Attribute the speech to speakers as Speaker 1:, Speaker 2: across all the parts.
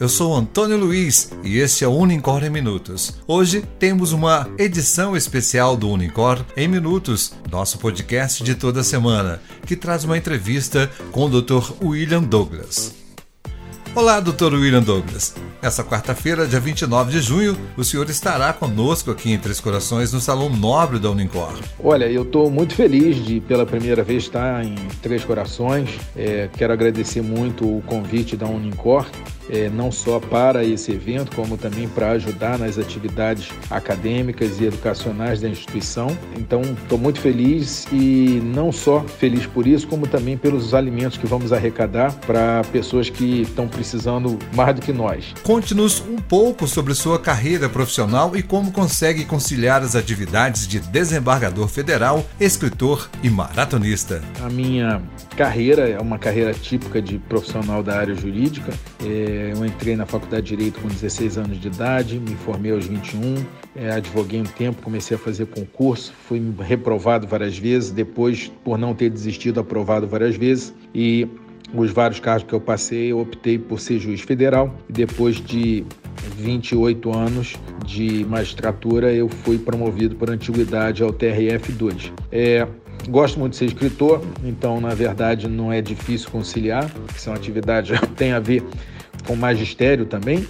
Speaker 1: eu sou Antônio Luiz e este é o Unicor em Minutos. Hoje temos uma edição especial do Unicor em Minutos, nosso podcast de toda semana, que traz uma entrevista com o Dr. William Douglas. Olá, Dr. William Douglas. Essa quarta-feira, dia 29 de junho, o senhor estará conosco aqui em Três Corações, no Salão Nobre da Unicor.
Speaker 2: Olha, eu estou muito feliz de, pela primeira vez, estar em Três Corações. É, quero agradecer muito o convite da Unicor é, não só para esse evento, como também para ajudar nas atividades acadêmicas e educacionais da instituição. Então, estou muito feliz e não só feliz por isso, como também pelos alimentos que vamos arrecadar para pessoas que estão precisando mais do que nós.
Speaker 1: Conte-nos um pouco sobre sua carreira profissional e como consegue conciliar as atividades de desembargador federal, escritor e maratonista.
Speaker 2: A minha carreira é uma carreira típica de profissional da área jurídica. É, eu entrei na faculdade de Direito com 16 anos de idade, me formei aos 21, é, advoguei um tempo, comecei a fazer concurso, fui reprovado várias vezes, depois, por não ter desistido, aprovado várias vezes e os vários cargos que eu passei, eu optei por ser juiz federal depois de 28 anos de magistratura, eu fui promovido por antiguidade ao TRF2. É, Gosto muito de ser escritor, então na verdade não é difícil conciliar, são atividades que têm a ver com magistério também.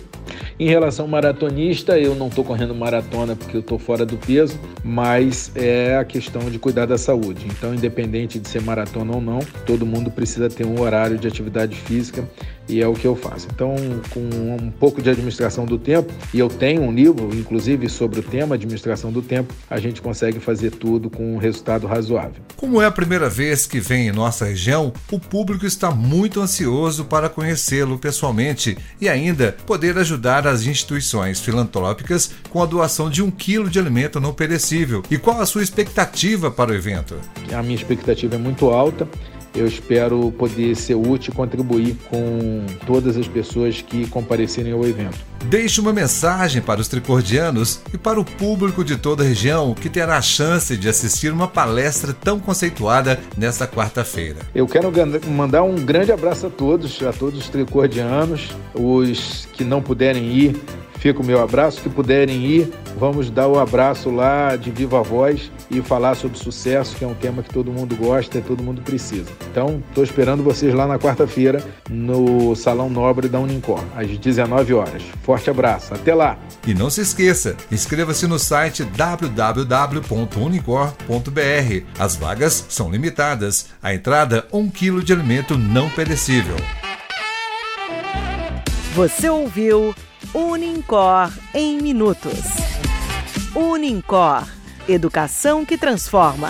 Speaker 2: Em relação ao maratonista, eu não estou correndo maratona porque eu estou fora do peso, mas é a questão de cuidar da saúde. Então, independente de ser maratona ou não, todo mundo precisa ter um horário de atividade física e é o que eu faço. Então, com um pouco de administração do tempo, e eu tenho um livro, inclusive, sobre o tema administração do tempo, a gente consegue fazer tudo com um resultado razoável.
Speaker 1: Como é a primeira vez que vem em nossa região, o público está muito ansioso para conhecê-lo pessoalmente e ainda poder ajudar as instituições filantrópicas com a doação de um quilo de alimento não perecível. E qual a sua expectativa para o evento?
Speaker 2: A minha expectativa é muito alta. Eu espero poder ser útil e contribuir com todas as pessoas que comparecerem ao evento.
Speaker 1: Deixe uma mensagem para os tricordianos e para o público de toda a região que terá a chance de assistir uma palestra tão conceituada nesta quarta-feira.
Speaker 2: Eu quero mandar um grande abraço a todos, a todos os tricordianos, os que não puderem ir, fica o meu abraço. Que puderem ir, vamos dar o abraço lá de viva voz e falar sobre sucesso, que é um tema que todo mundo gosta e todo mundo precisa. Então, estou esperando vocês lá na quarta-feira no Salão Nobre da Unincor, às 19 horas. Forte abraço, até lá!
Speaker 1: E não se esqueça, inscreva-se no site www.unicor.br. As vagas são limitadas. A entrada, um quilo de alimento não perecível.
Speaker 3: Você ouviu Unincor em Minutos. Unincor Educação que transforma.